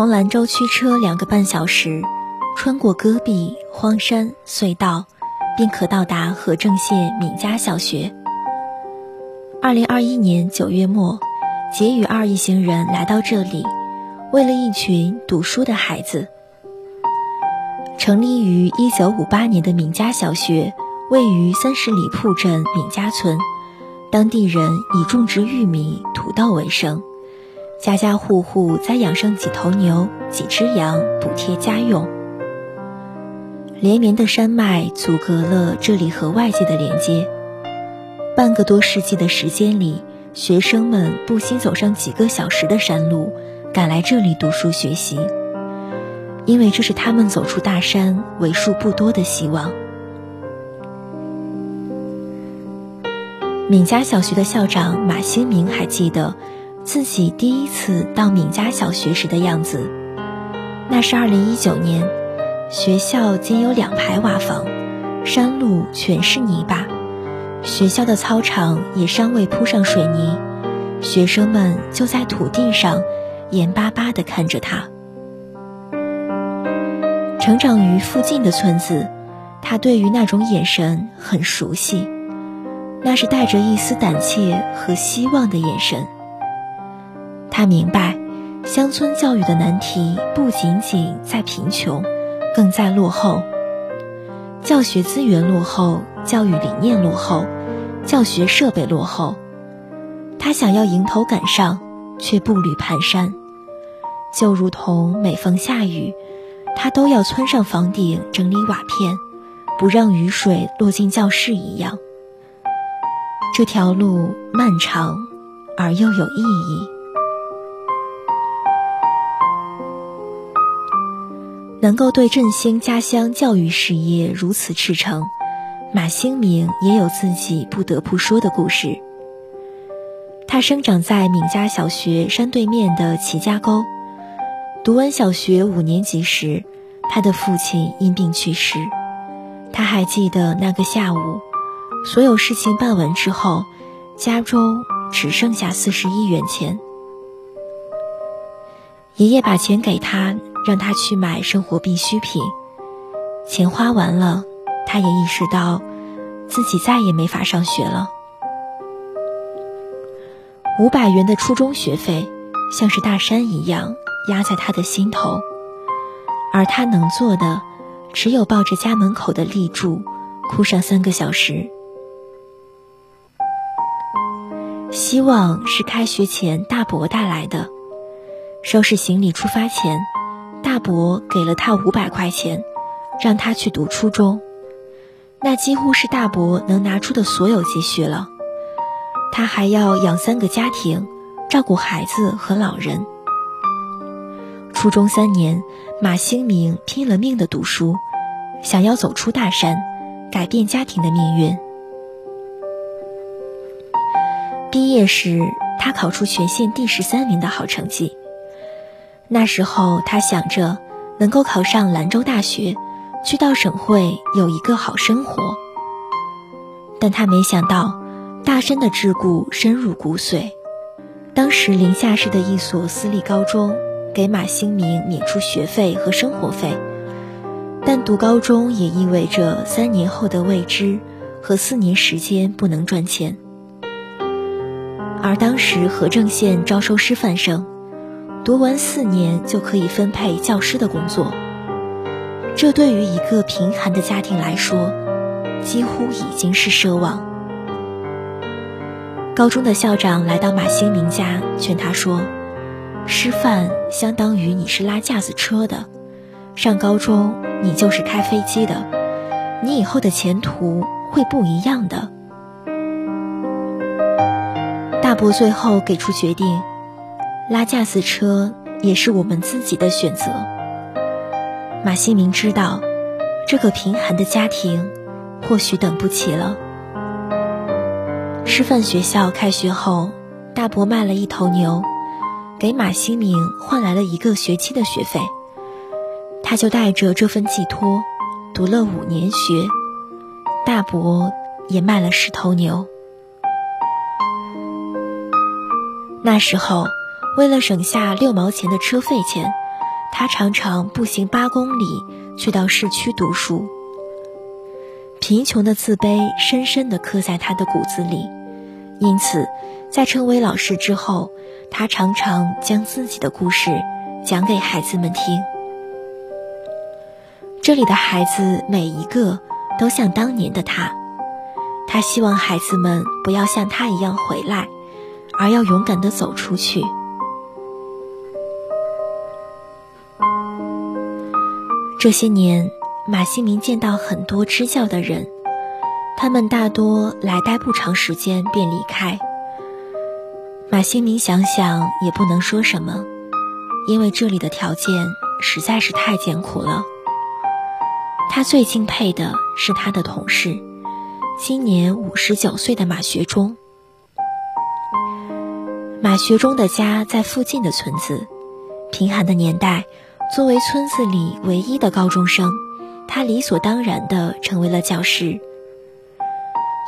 从兰州驱车两个半小时，穿过戈壁、荒山、隧道，便可到达和政县闵家小学。二零二一年九月末，杰与二一行人来到这里，为了一群读书的孩子。成立于一九五八年的闵家小学，位于三十里铺镇闵家村，当地人以种植玉米、土豆为生，家家户户栽养上几头牛、几只羊，补贴家用。连绵的山脉阻隔了这里和外界的连接。半个多世纪的时间里，学生们不惜走上几个小时的山路，赶来这里读书学习，因为这是他们走出大山为数不多的希望。闵家小学的校长马新明还记得自己第一次到闵家小学时的样子，那是二零一九年，学校仅有两排瓦房，山路全是泥巴。学校的操场也尚未铺上水泥，学生们就在土地上眼巴巴地看着他。成长于附近的村子，他对于那种眼神很熟悉，那是带着一丝胆怯和希望的眼神。他明白，乡村教育的难题不仅仅在贫穷，更在落后。教学资源落后，教育理念落后，教学设备落后，他想要迎头赶上，却步履蹒跚，就如同每逢下雨，他都要窜上房顶整理瓦片，不让雨水落进教室一样。这条路漫长，而又有意义。能够对振兴家乡教育事业如此赤诚，马兴明也有自己不得不说的故事。他生长在闵家小学山对面的齐家沟，读完小学五年级时，他的父亲因病去世。他还记得那个下午，所有事情办完之后，家中只剩下四十一元钱。爷爷把钱给他。让他去买生活必需品，钱花完了，他也意识到自己再也没法上学了。五百元的初中学费像是大山一样压在他的心头，而他能做的只有抱着家门口的立柱哭上三个小时。希望是开学前大伯带来的，收拾行李出发前。大伯给了他五百块钱，让他去读初中，那几乎是大伯能拿出的所有积蓄了。他还要养三个家庭，照顾孩子和老人。初中三年，马兴明拼了命的读书，想要走出大山，改变家庭的命运。毕业时，他考出全县第十三名的好成绩。那时候，他想着能够考上兰州大学，去到省会有一个好生活。但他没想到，大山的桎梏深入骨髓。当时临夏市的一所私立高中给马兴明免除学费和生活费，但读高中也意味着三年后的未知和四年时间不能赚钱。而当时和正县招收师范生。读完四年就可以分配教师的工作，这对于一个贫寒的家庭来说，几乎已经是奢望。高中的校长来到马兴明家，劝他说：“师范相当于你是拉架子车的，上高中你就是开飞机的，你以后的前途会不一样的。”大伯最后给出决定。拉架子车也是我们自己的选择。马新明知道，这个贫寒的家庭或许等不起了。师范学校开学后，大伯卖了一头牛，给马新明换来了一个学期的学费。他就带着这份寄托，读了五年学。大伯也卖了十头牛。那时候。为了省下六毛钱的车费钱，他常常步行八公里去到市区读书。贫穷的自卑深深地刻在他的骨子里，因此，在成为老师之后，他常常将自己的故事讲给孩子们听。这里的孩子每一个都像当年的他，他希望孩子们不要像他一样回来，而要勇敢地走出去。这些年，马新民见到很多支教的人，他们大多来待不长时间便离开。马新民想想也不能说什么，因为这里的条件实在是太艰苦了。他最敬佩的是他的同事，今年五十九岁的马学忠。马学忠的家在附近的村子，贫寒的年代。作为村子里唯一的高中生，他理所当然地成为了教师。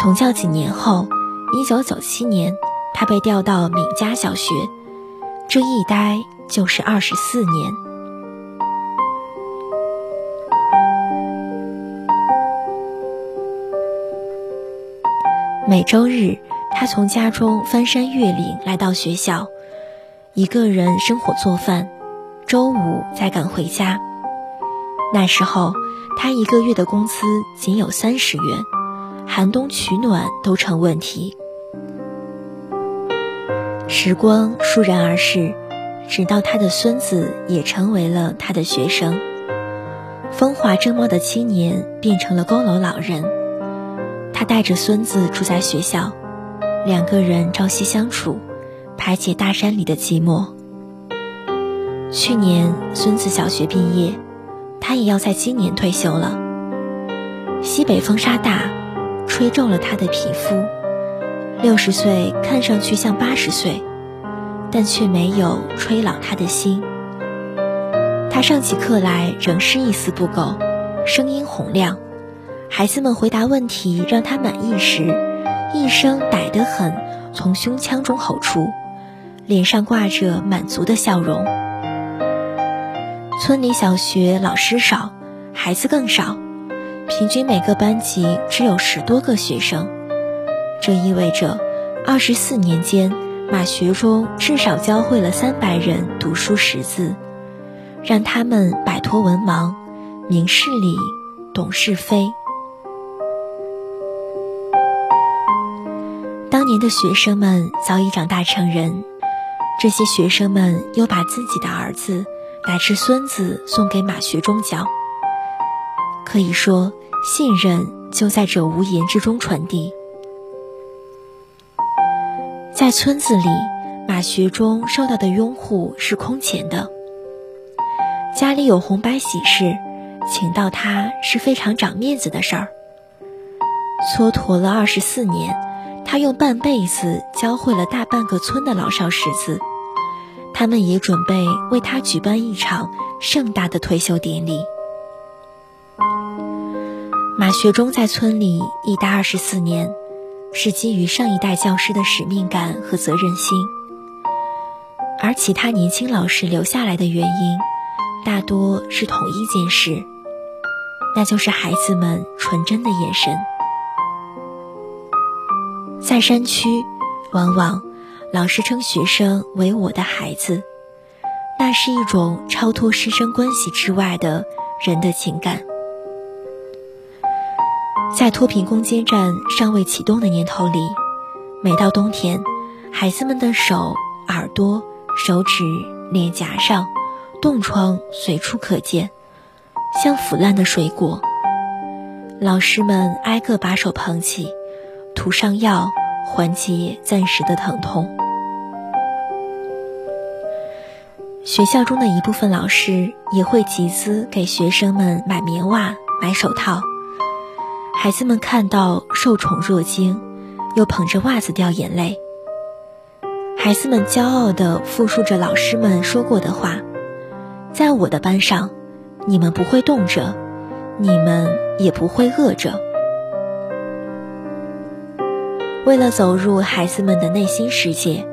从教几年后，一九九七年，他被调到闵家小学，这一待就是二十四年。每周日，他从家中翻山越岭来到学校，一个人生火做饭。周五再赶回家。那时候，他一个月的工资仅有三十元，寒冬取暖都成问题。时光倏然而逝，直到他的孙子也成为了他的学生。风华正茂的青年变成了佝偻老人。他带着孙子住在学校，两个人朝夕相处，排解大山里的寂寞。去年孙子小学毕业，他也要在今年退休了。西北风沙大，吹皱了他的皮肤。六十岁看上去像八十岁，但却没有吹老他的心。他上起课来仍是一丝不苟，声音洪亮。孩子们回答问题让他满意时，一声歹得很从胸腔中吼出，脸上挂着满足的笑容。村里小学老师少，孩子更少，平均每个班级只有十多个学生。这意味着，二十四年间，马学忠至少教会了三百人读书识字，让他们摆脱文盲，明事理，懂是非。当年的学生们早已长大成人，这些学生们又把自己的儿子。乃至孙子送给马学忠教，可以说信任就在这无言之中传递。在村子里，马学忠受到的拥护是空前的。家里有红白喜事，请到他是非常长面子的事儿。蹉跎了二十四年，他用半辈子教会了大半个村的老少识字。他们也准备为他举办一场盛大的退休典礼。马学忠在村里一待二十四年，是基于上一代教师的使命感和责任心；而其他年轻老师留下来的原因，大多是同一件事，那就是孩子们纯真的眼神。在山区，往往。老师称学生为我的孩子，那是一种超脱师生关系之外的人的情感。在脱贫攻坚战尚未启动的年头里，每到冬天，孩子们的手、耳朵、手指、脸颊上冻疮随处可见，像腐烂的水果。老师们挨个把手捧起，涂上药。缓解暂时的疼痛。学校中的一部分老师也会集资给学生们买棉袜、买手套。孩子们看到受宠若惊，又捧着袜子掉眼泪。孩子们骄傲地复述着老师们说过的话：“在我的班上，你们不会冻着，你们也不会饿着。”为了走入孩子们的内心世界，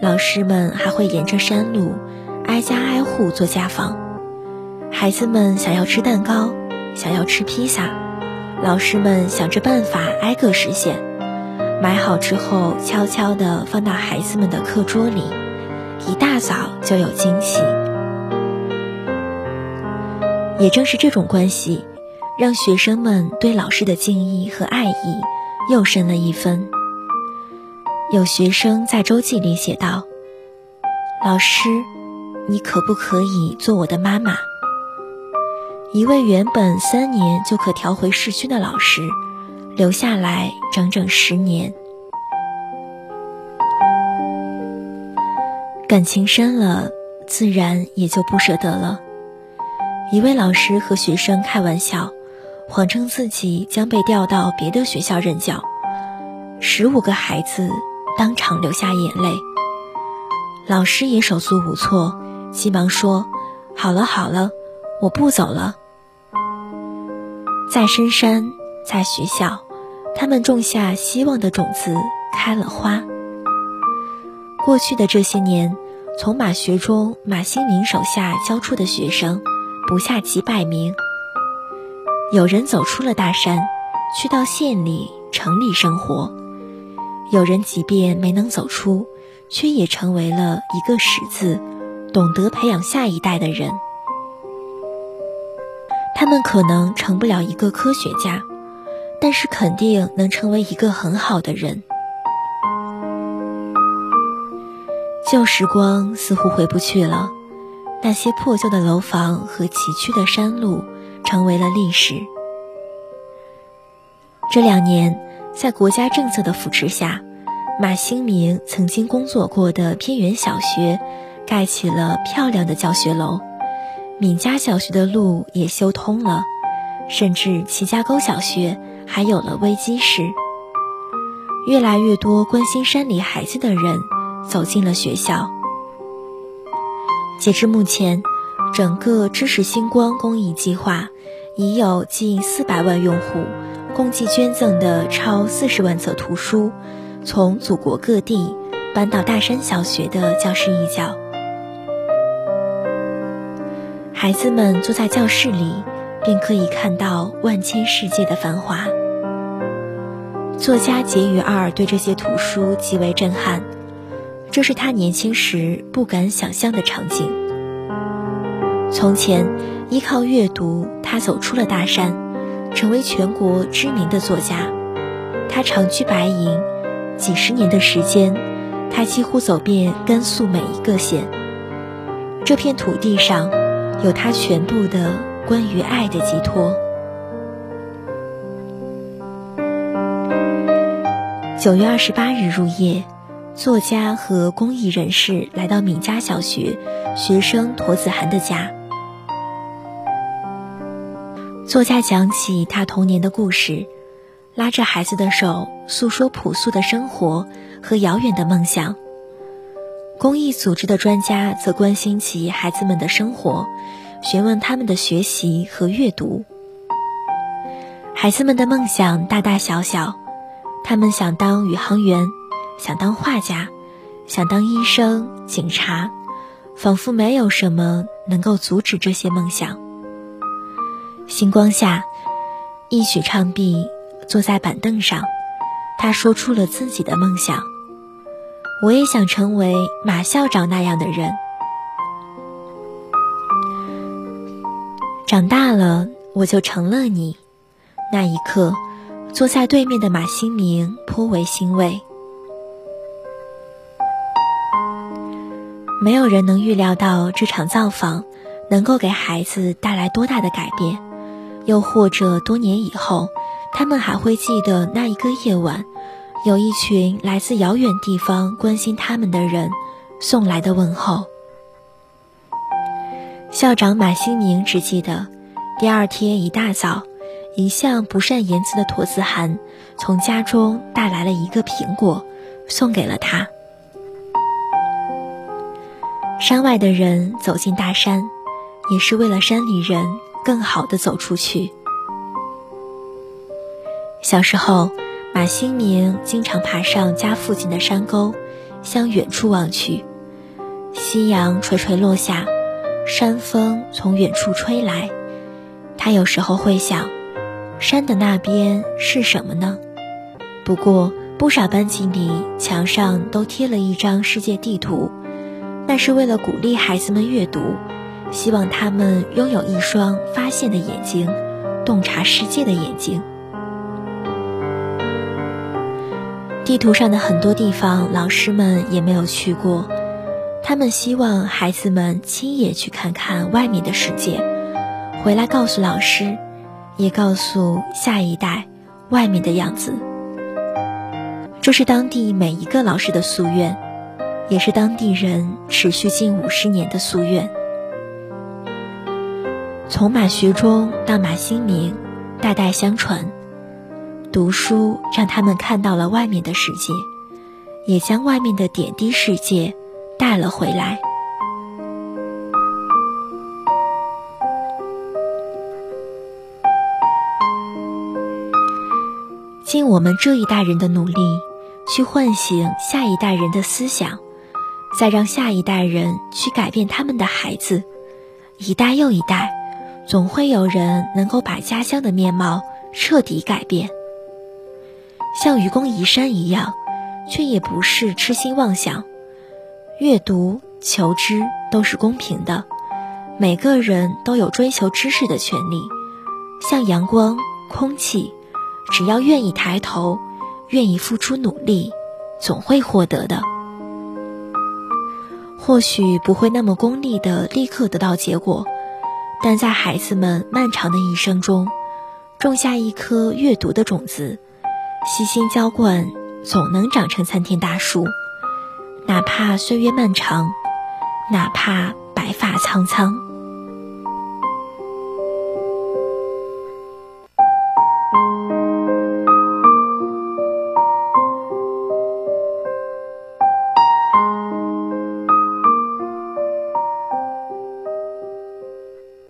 老师们还会沿着山路，挨家挨户做家访，孩子们想要吃蛋糕，想要吃披萨，老师们想着办法挨个实现。买好之后，悄悄地放到孩子们的课桌里，一大早就有惊喜。也正是这种关系，让学生们对老师的敬意和爱意又深了一分。有学生在周记里写道：“老师，你可不可以做我的妈妈？”一位原本三年就可调回市区的老师，留下来整整十年。感情深了，自然也就不舍得了。一位老师和学生开玩笑，谎称自己将被调到别的学校任教，十五个孩子当场流下眼泪。老师也手足无措，急忙说：“好了好了，我不走了。”在深山，在学校，他们种下希望的种子，开了花。过去的这些年，从马学中马新民手下教出的学生，不下几百名。有人走出了大山，去到县里、城里生活；有人即便没能走出，却也成为了一个识字、懂得培养下一代的人。他们可能成不了一个科学家，但是肯定能成为一个很好的人。旧时光似乎回不去了，那些破旧的楼房和崎岖的山路成为了历史。这两年，在国家政策的扶持下，马兴明曾经工作过的偏远小学盖起了漂亮的教学楼。闵家小学的路也修通了，甚至齐家沟小学还有了微机室。越来越多关心山里孩子的人走进了学校。截至目前，整个知识星光公益计划已有近四百万用户共计捐赠的超四十万册图书，从祖国各地搬到大山小学的教室一角。孩子们坐在教室里，便可以看到万千世界的繁华。作家结余二对这些图书极为震撼，这是他年轻时不敢想象的场景。从前，依靠阅读，他走出了大山，成为全国知名的作家。他长居白银，几十年的时间，他几乎走遍甘肃每一个县。这片土地上。有他全部的关于爱的寄托。九月二十八日入夜，作家和公益人士来到闵家小学学生驼子涵的家。作家讲起他童年的故事，拉着孩子的手，诉说朴素的生活和遥远的梦想。公益组织的专家则关心起孩子们的生活，询问他们的学习和阅读。孩子们的梦想大大小小，他们想当宇航员，想当画家，想当医生、警察，仿佛没有什么能够阻止这些梦想。星光下，一曲唱毕，坐在板凳上，他说出了自己的梦想。我也想成为马校长那样的人。长大了，我就成了你。那一刻，坐在对面的马新明颇为欣慰。没有人能预料到这场造访能够给孩子带来多大的改变，又或者多年以后，他们还会记得那一个夜晚。有一群来自遥远地方关心他们的人送来的问候。校长马新明只记得，第二天一大早，一向不善言辞的驼子涵从家中带来了一个苹果，送给了他。山外的人走进大山，也是为了山里人更好的走出去。小时候。马新明经常爬上家附近的山沟，向远处望去。夕阳垂垂落下，山风从远处吹来，他有时候会想，山的那边是什么呢？不过，不少班级里墙上都贴了一张世界地图，那是为了鼓励孩子们阅读，希望他们拥有一双发现的眼睛，洞察世界的眼睛。地图上的很多地方，老师们也没有去过，他们希望孩子们亲眼去看看外面的世界，回来告诉老师，也告诉下一代外面的样子。这是当地每一个老师的夙愿，也是当地人持续近五十年的夙愿。从马学忠到马新明，代代相传。读书让他们看到了外面的世界，也将外面的点滴世界带了回来。尽我们这一代人的努力，去唤醒下一代人的思想，再让下一代人去改变他们的孩子。一代又一代，总会有人能够把家乡的面貌彻底改变。像愚公移山一样，却也不是痴心妄想。阅读、求知都是公平的，每个人都有追求知识的权利。像阳光、空气，只要愿意抬头，愿意付出努力，总会获得的。或许不会那么功利的立刻得到结果，但在孩子们漫长的一生中，种下一颗阅读的种子。悉心浇灌，总能长成参天大树。哪怕岁月漫长，哪怕白发苍苍。